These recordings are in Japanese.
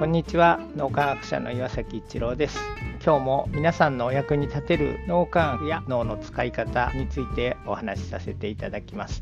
こんにちは。脳科学者の岩崎一郎です。今日も皆さんのお役に立てる脳科学や脳の使い方についてお話しさせていただきます。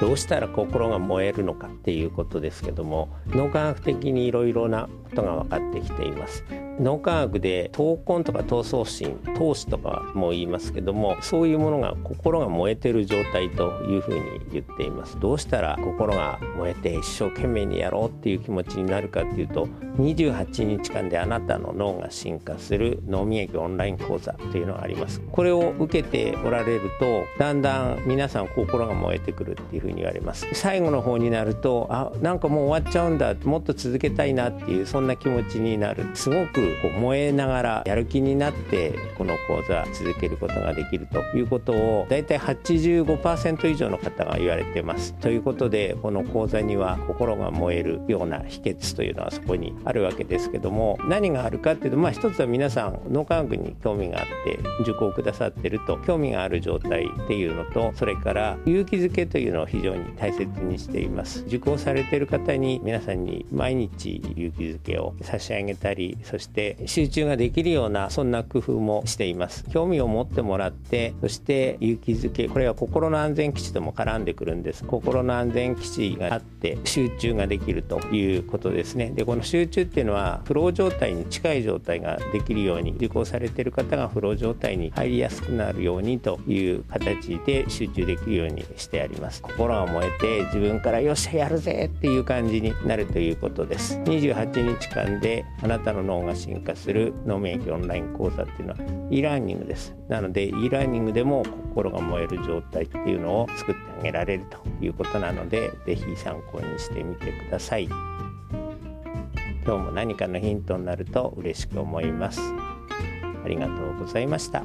どうしたら心が燃えるのかっていうことですけども脳科学的にいろいろなことが分かってきています。脳科学で闘魂とか闘争心闘志とかも言いますけどもそういうものが心が燃えてる状態というふうに言っています。どうしたら心が燃えて一生懸命にやろうっていう気持ちになるかっていうと28日間であなたの脳が進化する脳み液オンライン講座というのがあります。これを受けておられるとだんだん皆さん心が燃えてくるっていうふうに言われます。最後の方になるとあなんかもう終わっちゃうんだもっと続けたいなっていうそんな気持ちになる。すごくこう燃えながらやる気になってこの講座続けることができるということをだいたい85%以上の方が言われてます。ということでこの講座には心が燃えるような秘訣というのはそこにあるわけですけども何があるかっていうとまあ一つは皆さん脳科学に興味があって受講くださってると興味がある状態っていうのとそれから勇気づけというのを非常に大切にしています。受講されてる方に皆さんに毎日勇気づけを差し上げたりそして集中ができるようなそんな工夫もしています。興味を持ってもらってそして勇気づけこれは心の安全基地とも絡んでくるんです。心の安全基地があって集中ができるということですね。でこの集中っていうのはフロー状態に近い状態ができるように受講されてる方がフロー状態に入りやすくなるようにという形で集中できるようにしてあります。心が燃えて自分からよっしゃやるぜっていう感じになるということです。28日間であなたの脳が進化する脳免疫オンライン講座っていうのは e ラーニングですなので e ラーニングでも心が燃える状態っていうのを作ってあげられるということなので是非参考にしてみてください今日も何かのヒントになると嬉しく思いますありがとうございました